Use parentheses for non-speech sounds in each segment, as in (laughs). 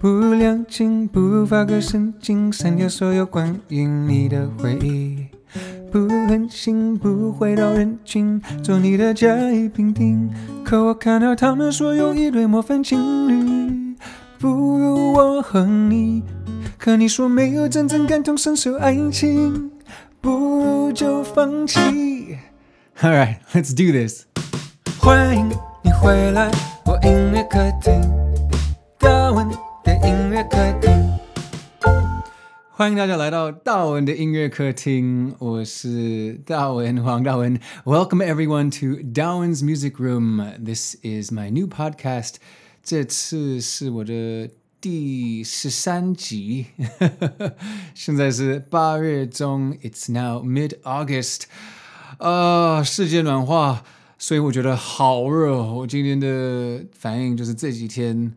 不两情，不发个神经，删掉所有关于你的回忆。不狠心，不回到人群，做你的甲乙丙丁。可我看到他们说有一对模范情侣，不如我和你。可你说没有真正感同身受爱情，不如就放弃。All right, let's do this. 欢迎你回来，我音乐客厅，大文的音乐客厅。欢迎大家来到大文的音乐客厅，我是大文黄大文。Welcome everyone to Dawen's Music Room. This is my new podcast. 这次是我的第十三集，现在是八月中，It's now mid-August。啊，世界暖化，所以我觉得好热。我今天的反应就是这几天。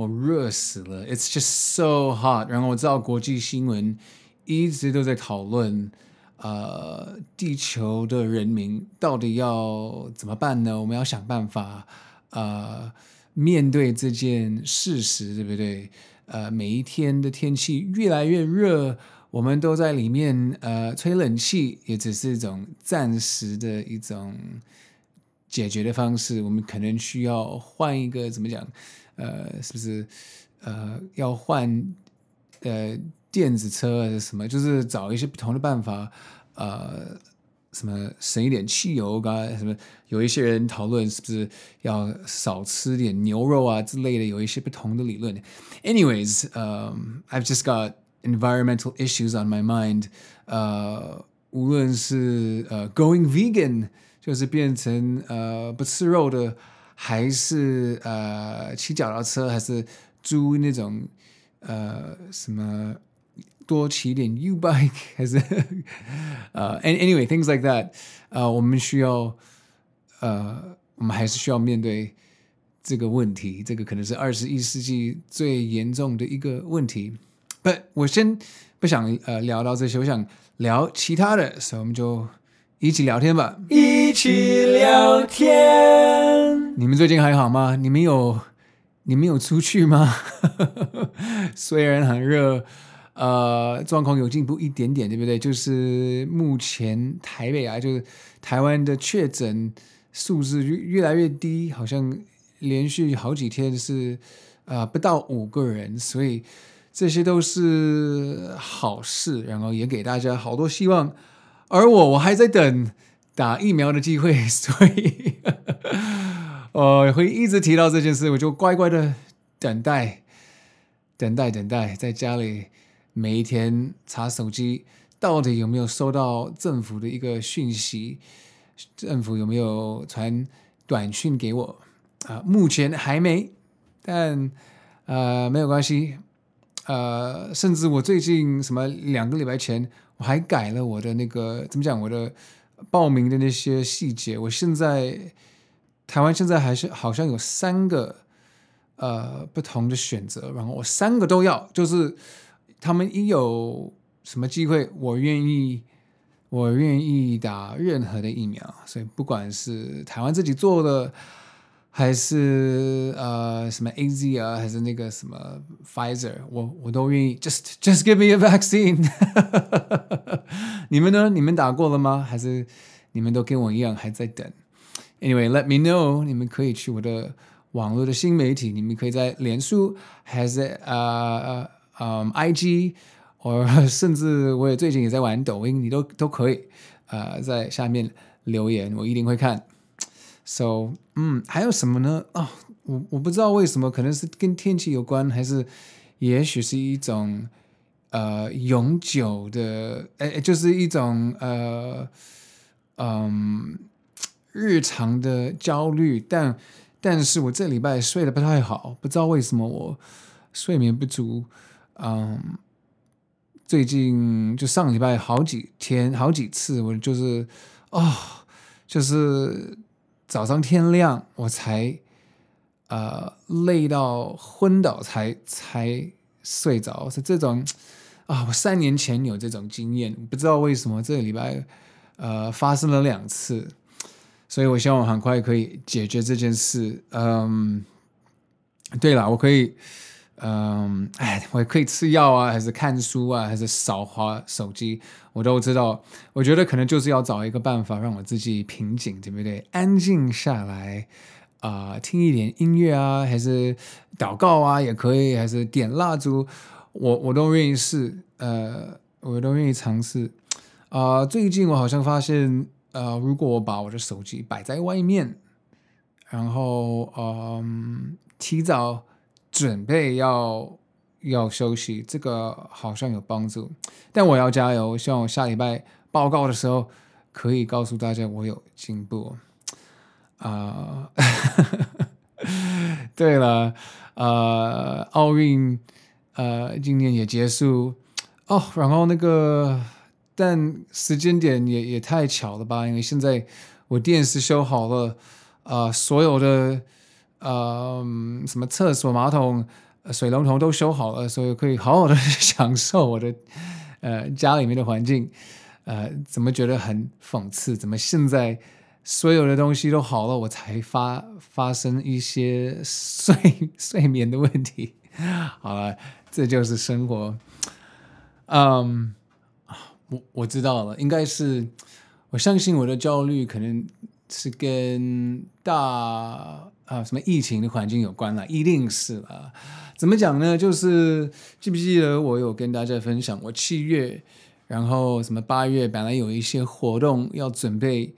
我热死了，It's just so hot。然后我知道国际新闻一直都在讨论，呃，地球的人民到底要怎么办呢？我们要想办法，呃，面对这件事实，对不对？呃，每一天的天气越来越热，我们都在里面呃吹冷气，也只是一种暂时的一种解决的方式。我们可能需要换一个怎么讲？呃，是不是呃要换呃电子车还是什么？就是找一些不同的办法，呃，什么省一点汽油，刚才什么有一些人讨论是不是要少吃点牛肉啊之类的，有一些不同的理论。Anyways，呃，I've just got environmental issues on my mind。呃，无论是呃 going vegan，就是变成呃不吃肉的。还是呃骑脚踏车，还是租那种呃什么多骑点 U bike，(laughs) 还是呃 anyway things like that，呃我们需要呃我们还是需要面对这个问题，这个可能是二十一世纪最严重的一个问题。But 我先不想呃聊到这些，我想聊其他的，所以我们就一起聊天吧，一起聊天。你们最近还好吗？你们有你们有出去吗？(laughs) 虽然很热，呃，状况有进步一点点，对不对？就是目前台北啊，就是台湾的确诊数字越越来越低，好像连续好几天是呃不到五个人，所以这些都是好事，然后也给大家好多希望。而我我还在等打疫苗的机会，(laughs) 所以。我 (laughs) 会一直提到这件事，我就乖乖的等待，等待，等待，在家里每一天查手机，到底有没有收到政府的一个讯息？政府有没有传短讯给我？啊，目前还没，但呃没有关系，呃，甚至我最近什么两个礼拜前，我还改了我的那个怎么讲，我的报名的那些细节，我现在。台湾现在还是好像有三个呃不同的选择，然后我三个都要，就是他们一有什么机会，我愿意，我愿意打任何的疫苗，所以不管是台湾自己做的，还是呃什么 AZ 啊，还是那个什么 Pfizer，我我都愿意，just just give me a vaccine。(laughs) 你们呢？你们打过了吗？还是你们都跟我一样还在等？Anyway, let me know。你们可以去我的网络的新媒体，你们可以在脸书，还是呃呃 IG，或 (laughs) 甚至我也最近也在玩抖音，你都都可以呃在下面留言，我一定会看。So，嗯，还有什么呢？哦，我我不知道为什么，可能是跟天气有关，还是也许是一种呃永久的，哎，就是一种呃嗯。日常的焦虑，但但是我这礼拜睡得不太好，不知道为什么我睡眠不足。嗯，最近就上礼拜好几天好几次，我就是哦，就是早上天亮我才呃累到昏倒才才睡着，是这种啊，我三年前有这种经验，不知道为什么这个礼拜呃发生了两次。所以我希望我很快可以解决这件事。嗯，对了，我可以嗯，哎，我可以吃药啊，还是看书啊，还是少滑手机，我都知道。我觉得可能就是要找一个办法让我自己平静，对不对？安静下来啊、听一点音乐啊，还是祷告啊，也可以，还是点蜡烛，我我都愿意试，呃，我都愿意尝试。啊、最近我好像发现，呃，如果我把我的手机摆在外面，然后嗯，提早准备要要休息，这个好像有帮助。但我要加油，希望我下礼拜报告的时候可以告诉大家我有进步。啊、呃，(laughs) 对了，呃，奥运呃今年也结束哦，然后那个。但时间点也也太巧了吧？因为现在我电视修好了，啊、所有的呃什么厕所马桶、水龙头都修好了，所以可以好好的享受我的呃家里面的环境。呃，怎么觉得很讽刺？怎么现在所有的东西都好了，我才发发生一些睡 (laughs) 睡眠的问题？(laughs) 好了，这就是生活。嗯。我我知道了，应该是我相信我的焦虑可能是跟大啊什么疫情的环境有关了，一定是了。怎么讲呢？就是记不记得我有跟大家分享，我七月，然后什么八月本来有一些活动要准备，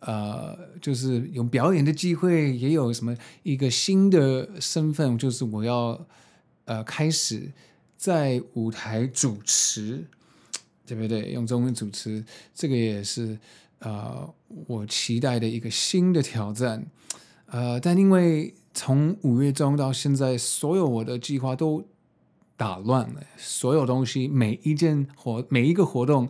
呃，就是有表演的机会，也有什么一个新的身份，就是我要呃开始在舞台主持。对不对？用中文主持，这个也是呃我期待的一个新的挑战。呃，但因为从五月中到现在，所有我的计划都打乱了，所有东西每一件活每一个活动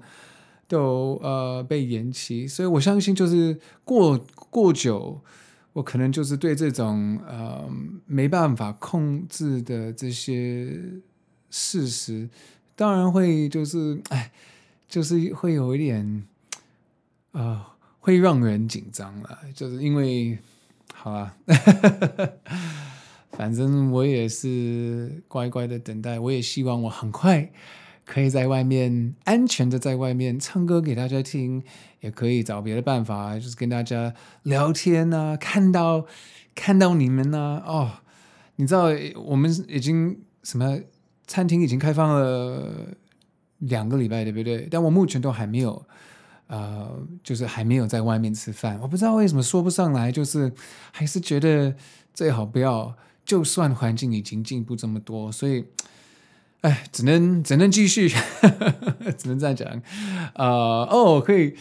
都呃被延期，所以我相信就是过过久，我可能就是对这种呃没办法控制的这些事实。当然会就是哎，就是会有一点，呃，会让人紧张了。就是因为，好吧，(laughs) 反正我也是乖乖的等待。我也希望我很快可以在外面安全的在外面唱歌给大家听，也可以找别的办法，就是跟大家聊天啊，看到看到你们呐、哦，你知道我们已经什么？餐厅已经开放了两个礼拜，对不对？但我目前都还没有，呃，就是还没有在外面吃饭。我不知道为什么说不上来，就是还是觉得最好不要。就算环境已经进步这么多，所以，哎，只能只能继续，(laughs) 只能这样讲。呃，哦，可以，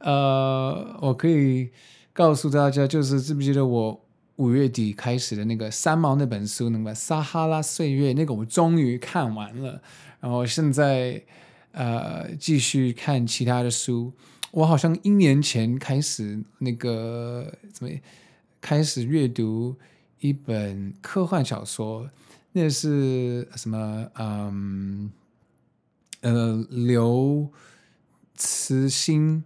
呃，我可以告诉大家，就是记不记得我？五月底开始的那个三毛那本书，那个《撒哈拉岁月》，那个我终于看完了。然后现在呃继续看其他的书。我好像一年前开始那个怎么开始阅读一本科幻小说，那是什么？嗯呃刘慈欣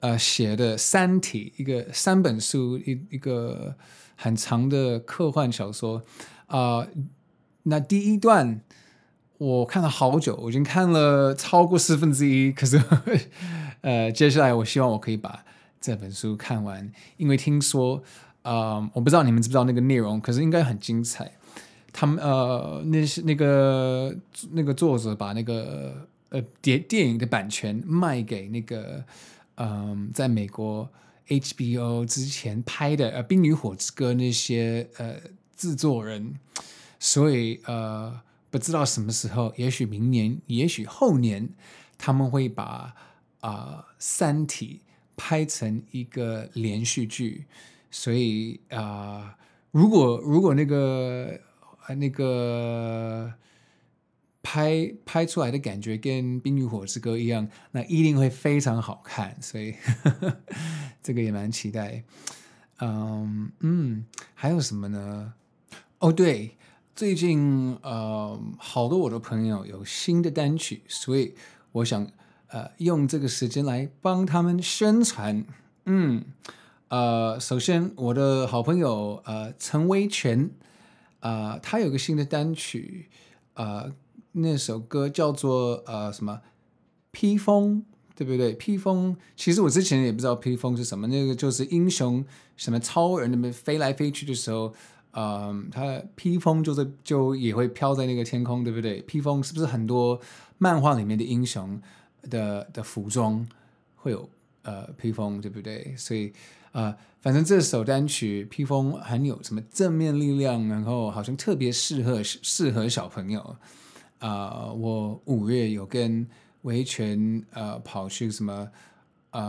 呃写的《三体》，一个三本书一一个。很长的科幻小说，啊、那第一段我看了好久，我已经看了超过四分之一。可是，呃，接下来我希望我可以把这本书看完，因为听说，呃，我不知道你们知不知道那个内容，可是应该很精彩。他们呃，那是那个那个作者把那个呃电电影的版权卖给那个嗯、在美国。HBO 之前拍的呃《冰与火之歌》那些呃制作人，所以呃不知道什么时候，也许明年，也许后年，他们会把啊、《三体》拍成一个连续剧。所以啊、如果如果那个那个。拍拍出来的感觉跟《冰与火之歌》一样，那一定会非常好看，所以 (laughs) 这个也蛮期待。嗯嗯，还有什么呢？哦，对，最近呃，好多我的朋友有新的单曲，所以我想呃用这个时间来帮他们宣传。嗯呃，首先我的好朋友呃陈威全啊，他有个新的单曲。呃，那首歌叫做呃什么披风，对不对？披风，其实我之前也不知道披风是什么，那个就是英雄什么超人那边飞来飞去的时候，嗯、呃，他披风就是就也会飘在那个天空，对不对？披风是不是很多漫画里面的英雄的的服装会有呃披风，对不对？所以。呃，反正这首单曲《披风》很有什么正面力量，然后好像特别适合适合小朋友。啊、呃，我五月有跟维权呃跑去什么嗯、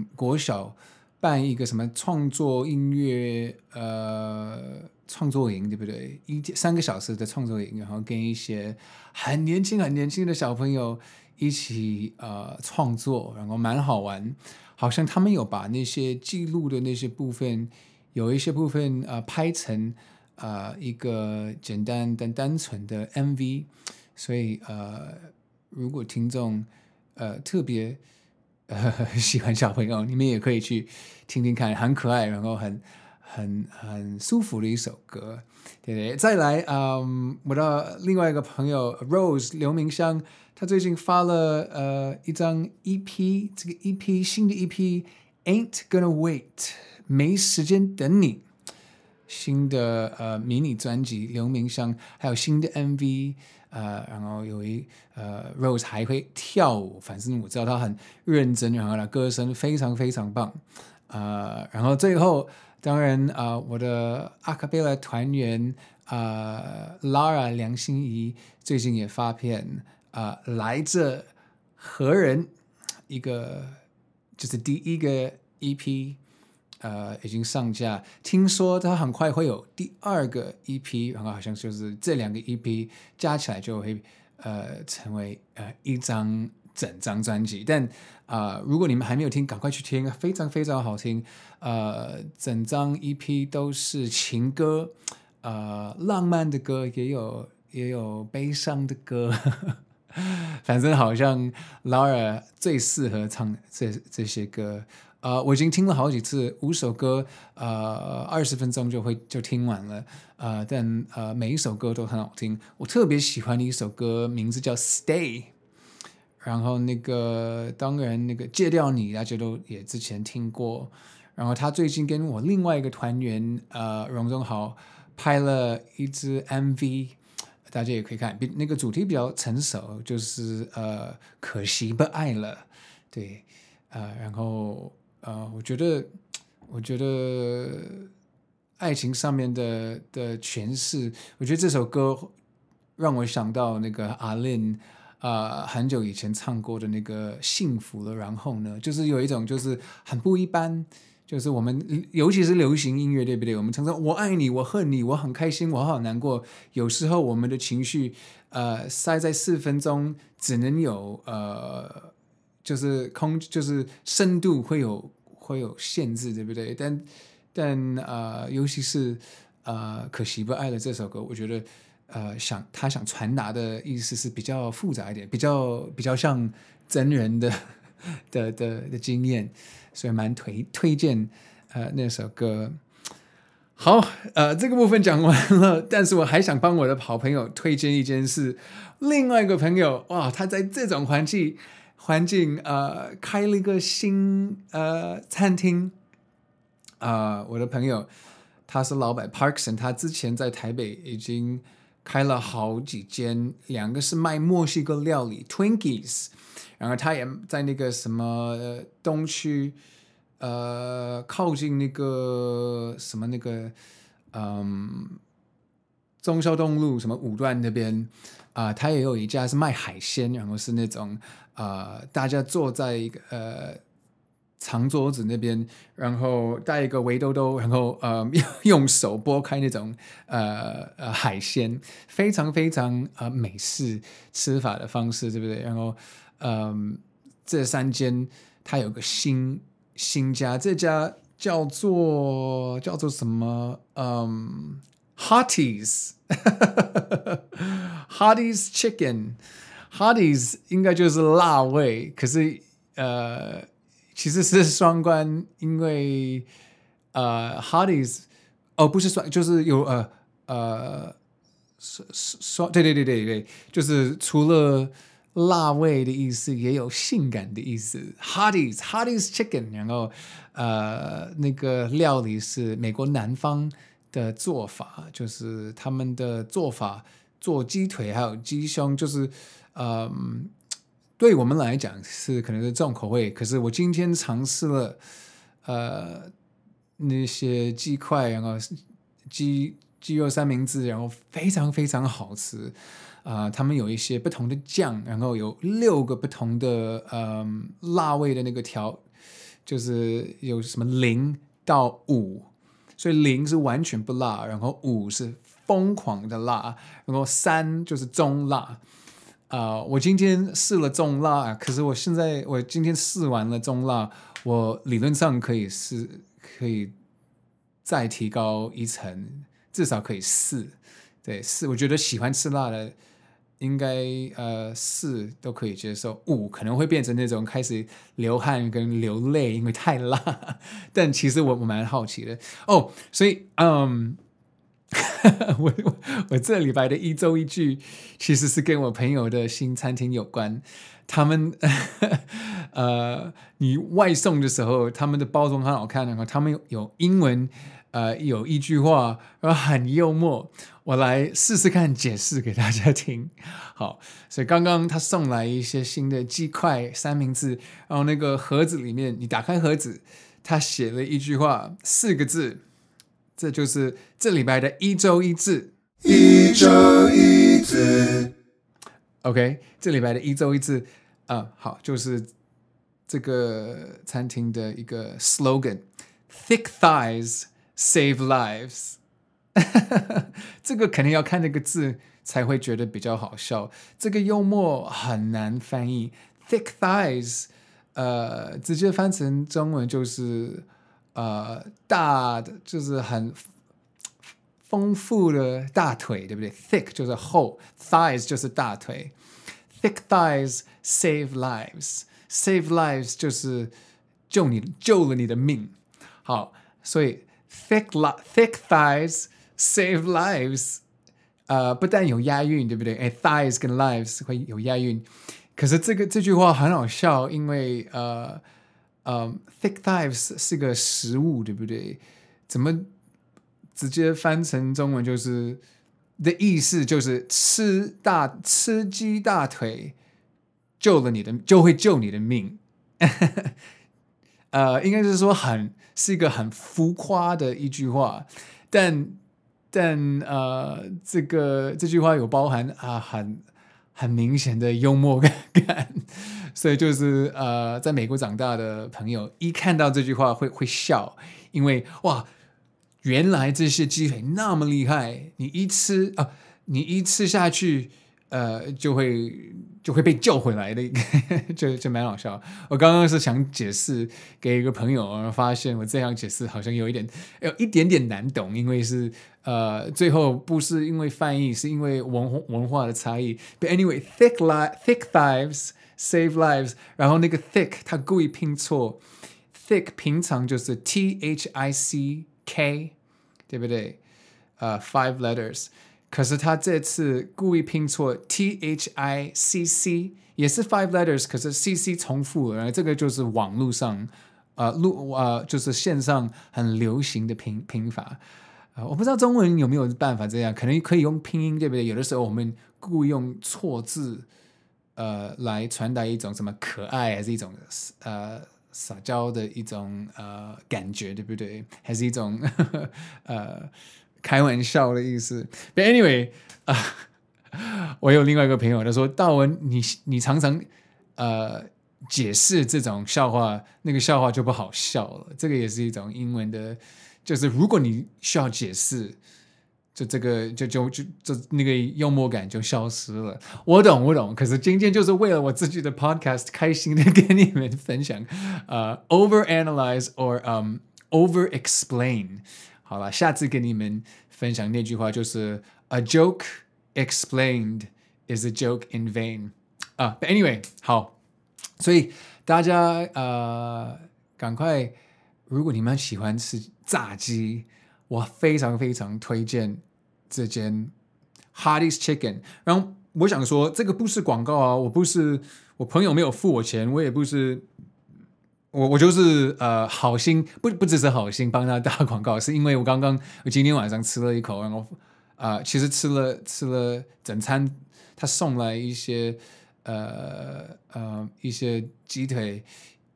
呃、国小办一个什么创作音乐呃创作营，对不对？一三个小时的创作营，然后跟一些很年轻很年轻的小朋友一起呃创作，然后蛮好玩。好像他们有把那些记录的那些部分，有一些部分呃拍成呃一个简单但单纯的 MV，所以呃如果听众呃特别呃 (laughs) 喜欢小朋友，你们也可以去听听看，很可爱，然后很很很舒服的一首歌，对对。再来，嗯，我的另外一个朋友 Rose 刘明湘。他最近发了呃一张 EP，这个 EP 新的 EP Ain't Gonna Wait，没时间等你，新的呃迷你专辑刘明湘，还有新的 MV，呃，然后有一呃 Rose 还会跳舞，反正我知道他很认真，然后他歌声非常非常棒，呃，然后最后当然啊、呃，我的阿卡贝拉团员啊、呃、Lara 梁心怡最近也发片。啊、呃，来自何人？一个就是第一个 EP，呃，已经上架。听说他很快会有第二个 EP，然后好像就是这两个 EP 加起来就会呃成为呃一张整张专辑。但啊、如果你们还没有听，赶快去听，非常非常好听。呃，整张 EP 都是情歌，呃，浪漫的歌也有，也有悲伤的歌。(laughs) 反正好像 Lara 最适合唱这这些歌，呃，我已经听了好几次，五首歌，呃，二十分钟就会就听完了，呃，但呃每一首歌都很好听。我特别喜欢的一首歌，名字叫 Stay，然后那个当然那个戒掉你，大家都也之前听过。然后他最近跟我另外一个团员呃荣宗豪拍了一支 MV。大家也可以看，比那个主题比较成熟，就是呃，可惜不爱了，对，呃，然后呃，我觉得，我觉得爱情上面的的诠释，我觉得这首歌让我想到那个阿林、呃，很久以前唱过的那个幸福了，然后呢，就是有一种就是很不一般。就是我们，尤其是流行音乐，对不对？我们常常我爱你，我恨你，我很开心，我好难过。有时候我们的情绪，呃，塞在四分钟，只能有呃，就是空，就是深度会有会有限制，对不对？但但呃，尤其是呃，可惜不爱了这首歌，我觉得呃，想他想传达的意思是比较复杂一点，比较比较像真人的 (laughs) 的的的经验。所以蛮推推荐呃那首歌。好，呃这个部分讲完了，但是我还想帮我的好朋友推荐一件事。另外一个朋友哇，他在这种环境环境呃开了一个新呃餐厅啊、呃。我的朋友他是老板 Parkson，他之前在台北已经开了好几间，两个是卖墨西哥料理 Twinkies。然后他也在那个什么东区，呃，靠近那个什么那个，嗯，忠孝东路什么五段那边啊，他也有一家是卖海鲜，然后是那种啊，大家坐在一个呃长桌子那边，然后带一个围兜兜，然后呃用手剥开那种呃呃海鲜，非常非常呃美式吃法的方式，对不对？然后。嗯，这三间它有个新新家，这家叫做叫做什么？嗯，Hotties，Hotties (laughs) Chicken，Hotties 应该就是辣味，可是呃，其实是双关，因为呃，Hotties 哦不是双，就是有呃呃是是说，对对对对对，就是除了辣味的意思，也有性感的意思。Hardee's Hardee's Chicken，然后呃，那个料理是美国南方的做法，就是他们的做法做鸡腿还有鸡胸，就是嗯、呃，对我们来讲是可能是重口味，可是我今天尝试了呃那些鸡块，然后鸡。鸡肉三明治，然后非常非常好吃，啊、呃，他们有一些不同的酱，然后有六个不同的嗯、呃、辣味的那个调，就是有什么零到五，所以零是完全不辣，然后五是疯狂的辣，然后三就是中辣，啊、我今天试了中辣，可是我现在我今天试完了中辣，我理论上可以试，可以再提高一层。至少可以试，对四，我觉得喜欢吃辣的应该呃四都可以接受，五可能会变成那种开始流汗跟流泪，因为太辣。(laughs) 但其实我我蛮好奇的哦，所以嗯，(laughs) 我我 (laughs) 我这礼拜的一周一句其实是跟我朋友的新餐厅有关。他们 (laughs) 呃，你外送的时候，他们的包装很好看，然后他们有有英文。呃，有一句话，然后很幽默，我来试试看解释给大家听。好，所以刚刚他送来一些新的鸡块三明治，然后那个盒子里面，你打开盒子，他写了一句话，四个字，这就是这礼拜的一周一字。一周一字，OK，这礼拜的一周一字，啊、呃，好，就是这个餐厅的一个 slogan：Thick thighs。Save lives，(laughs) 这个肯定要看那个字才会觉得比较好笑。这个幽默很难翻译，thick thighs，呃，直接翻成中文就是呃大的，就是很丰富的大腿，对不对？thick 就是厚，thighs 就是大腿，thick thighs save lives，save lives 就是救你救了你的命。好，所以。Thick thick thighs save lives，呃，不但有押韵，对不对？哎，thighs 跟 lives 会有押韵。可是这个这句话很好笑，因为呃呃，thick thighs 是个食物，对不对？怎么直接翻成中文就是的意思就是吃大吃鸡大腿救了你的就会救你的命。(laughs) 呃，应该是说很。是一个很浮夸的一句话，但但呃，这个这句话有包含啊很很明显的幽默感，(laughs) 所以就是呃，在美国长大的朋友一看到这句话会会笑，因为哇，原来这些鸡腿那么厉害，你一吃啊，你一吃下去。呃，就会就会被救回来的，(laughs) 就就蛮好笑。我刚刚是想解释给一个朋友，然后发现我这样解释好像有一点有一点点难懂，因为是呃，最后不是因为翻译，是因为文文化的差异。But anyway, thick li thick thighs save lives。然后那个 thick 他故意拼错，thick 平常就是 T H I C K，对不对？呃，five letters。可是他这次故意拼错，T H I C C 也是 five letters，可是 C C 重复了，然后这个就是网络上，呃，路呃，就是线上很流行的拼拼法，啊、我不知道中文有没有办法这样，可能可以用拼音，对不对？有的时候我们故意用错字，呃，来传达一种什么可爱，还是一种呃撒娇的一种呃感觉，对不对？还是一种呵呵 (laughs) 呃。开玩笑的意思，But anyway 啊、(laughs) 我有另外一个朋友，他说：“道文，你你常常呃解释这种笑话，那个笑话就不好笑了。这个也是一种英文的，就是如果你需要解释，就这个就就就就那个幽默感就消失了。我懂，我懂。可是今天就是为了我自己的 podcast，开心的跟你们分享。呃，overanalyze or um overexplain。好了，下次跟你们分享那句话就是 “A joke explained is a joke in vain” 啊。But anyway，好，所以大家呃，赶快，如果你们喜欢吃炸鸡，我非常非常推荐这间 Hardee's Chicken。然后我想说，这个不是广告啊，我不是我朋友没有付我钱，我也不是我我就是呃好心，不不只是好心帮他打广告，是因为我刚刚我今天晚上吃了一口，然后啊、呃，其实吃了吃了整餐，他送来一些呃呃一些鸡腿。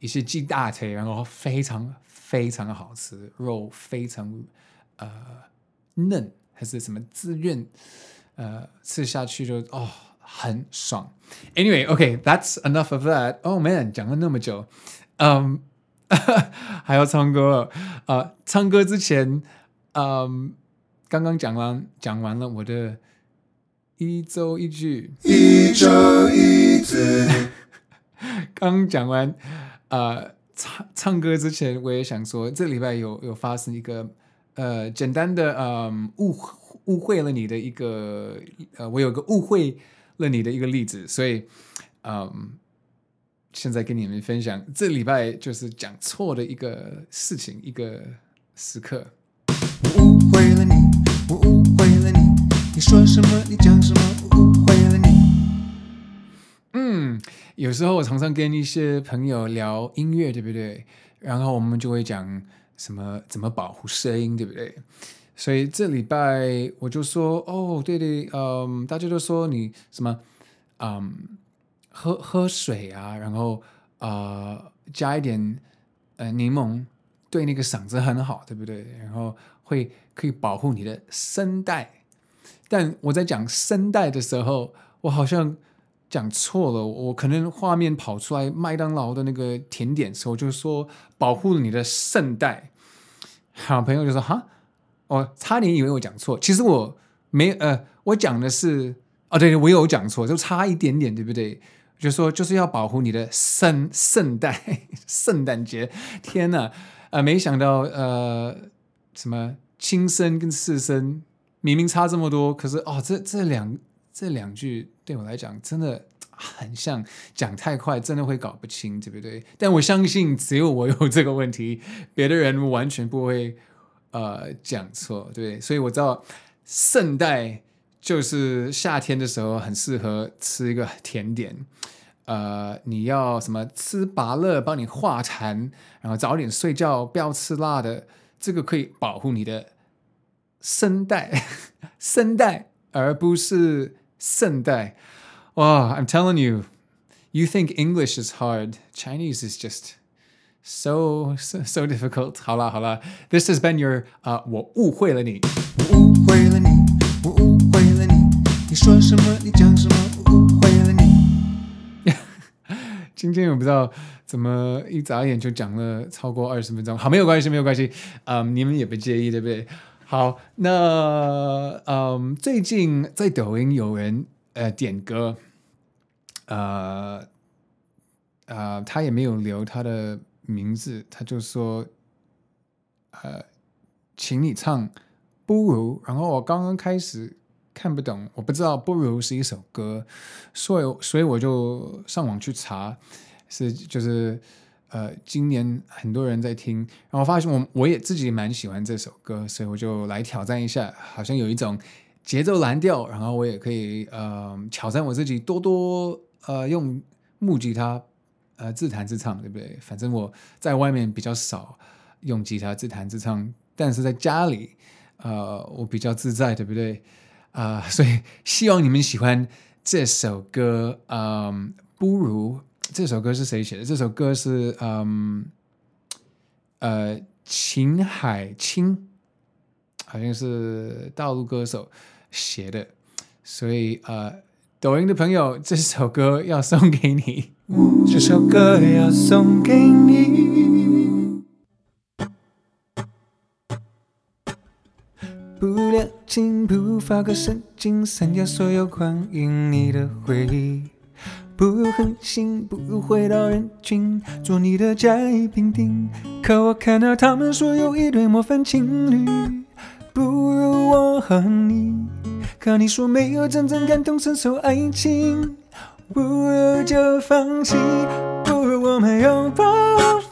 一些鸡大腿，然后非常非常好吃，肉非常呃嫩，还是什么滋润，呃吃下去就哦很爽。Anyway，OK，that's、enough of that。Oh man，讲了那么久，嗯、um, (laughs) 还要唱歌啊、呃？唱歌之前，嗯，刚刚讲完讲完了我的一周一句，一周一字，(laughs) 刚讲完。呃，唱唱歌之前，我也想说，这礼拜有有发生一个呃简单的嗯误误会了你的一个呃，我有个误会了你的一个例子，所以嗯，现在跟你们分享这礼拜就是讲错的一个事情，一个时刻。我误会了你，我误会了你，你说什么？你讲什么？我误会了你。嗯。有时候我常常跟一些朋友聊音乐，对不对？然后我们就会讲什么怎么保护声音，对不对？所以这礼拜我就说，哦，对对，嗯，大家都说你什么，嗯，喝喝水啊，然后、呃、加一点呃柠檬，对那个嗓子很好，对不对？然后会可以保护你的声带。但我在讲声带的时候，我好像。讲错了，我可能画面跑出来麦当劳的那个甜点时候，就说保护你的声带。好朋友就说哈，我差点以为我讲错，其实我没呃，我讲的是哦，对，我有讲错，就差一点点，对不对？就说就是要保护你的圣圣代，圣诞节。天呐，呃，没想到呃，什么轻声跟次声明明差这么多，可是哦，这这两。这两句对我来讲真的很像，讲太快真的会搞不清，对不对？但我相信只有我有这个问题，别的人完全不会呃讲错，对不对？所以我知道圣代就是夏天的时候很适合吃一个甜点，呃，你要什么吃芭乐帮你化痰，然后早点睡觉，不要吃辣的，这个可以保护你的声带，声带，而不是。圣代，哇！I'm telling you, you think English is hard, Chinese is just so so, so difficult. 好啦好啦，This has been your 啊、我误会了你，我误会了你，我误你，说什么？你讲什么？我误会了你。(laughs) 今天我不知道怎么一眨眼就讲了超过二十分钟，好，没有关系，没有关系，嗯、你们也不介意，对不对？好，那嗯，最近在抖音有人呃点歌，呃呃，他也没有留他的名字，他就说呃，请你唱不如。然后我刚刚开始看不懂，我不知道不如是一首歌，所以所以我就上网去查，是就是。呃，今年很多人在听，然后发现我我也自己蛮喜欢这首歌，所以我就来挑战一下，好像有一种节奏蓝调，然后我也可以呃挑战我自己，多多呃用木吉他呃自弹自唱，对不对？反正我在外面比较少用吉他自弹自唱，但是在家里呃我比较自在，对不对？啊、所以希望你们喜欢这首歌，嗯、不如。这首歌是谁写的？这首歌是嗯呃秦海清，好像是大陆歌手写的，所以呃抖音的朋友，这首歌要送给你，这首歌要送给你。不留情，不发个神经，删掉所有关于你的回忆。不狠心，不回到人群，做你的甲乙丙丁。可我看到他们说有一对模范情侣，不如我和你。可你说没有真正感同身受爱情，不如就放弃。不如我们拥抱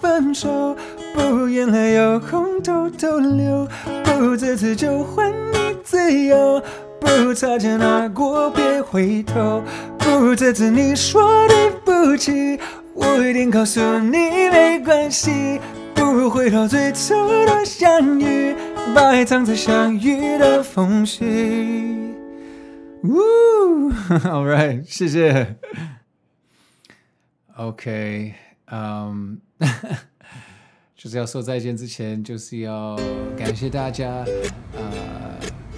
分手，不如眼泪有空偷偷流，不如这次就还你自由。不如擦肩而过，别回头。不如这次你说对不起，我一定告诉你没关系。不如回到最初的相遇，把爱藏在相遇的缝隙。Woo，All (laughs) right，谢谢。OK，嗯，(laughs) 就是要说再见之前，就是要感谢大家，呃，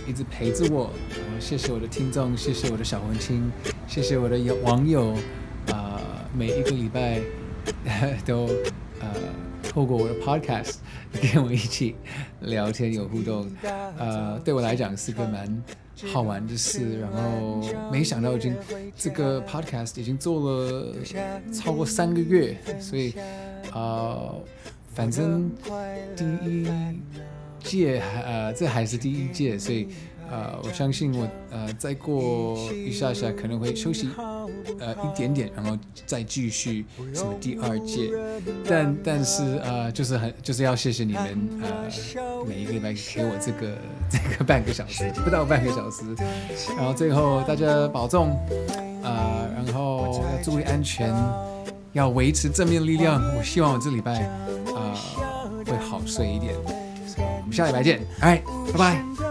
一直陪着我。谢谢我的听众，谢谢我的小文青，谢谢我的网友，啊、呃，每一个礼拜 (laughs) 都呃透过我的 Podcast (laughs) 跟我一起聊天有互动，呃，对我来讲是个蛮。好玩的事，然后没想到已经这个 podcast 已经做了超过三个月，所以啊、呃，反正第一届呃这还是第一届，所以。呃，我相信我呃，再过一下下可能会休息呃一点点，然后再继续什么第二届，但但是呃，就是很就是要谢谢你们呃，每一个礼拜给我这个 (laughs) 这个半个小时，不到半个小时，然后最后大家保重呃，然后要注意安全，要维持正面力量。我希望我这礼拜呃会好睡一点，们下礼拜见，哎，拜拜。